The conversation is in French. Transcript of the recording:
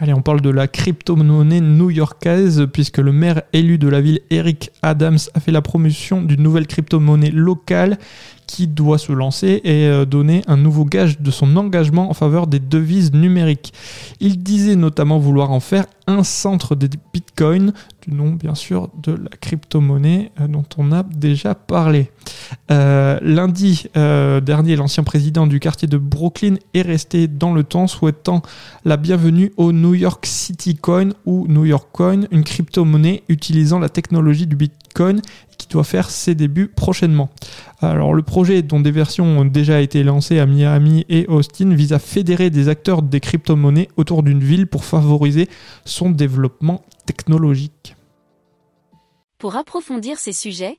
Allez, on parle de la crypto-monnaie new-yorkaise, puisque le maire élu de la ville, Eric Adams, a fait la promotion d'une nouvelle crypto-monnaie locale qui doit se lancer et euh, donner un nouveau gage de son engagement en faveur des devises numériques. Il disait notamment vouloir en faire un centre des bitcoins, du nom bien sûr de la crypto-monnaie euh, dont on a déjà parlé. Euh, lundi dernier, l'ancien président du quartier de Brooklyn est resté dans le temps, souhaitant la bienvenue au New York City Coin ou New York Coin, une crypto-monnaie utilisant la technologie du bitcoin qui doit faire ses débuts prochainement. Alors le projet dont des versions ont déjà été lancées à Miami et Austin vise à fédérer des acteurs des crypto-monnaies autour d'une ville pour favoriser son développement technologique. Pour approfondir ces sujets,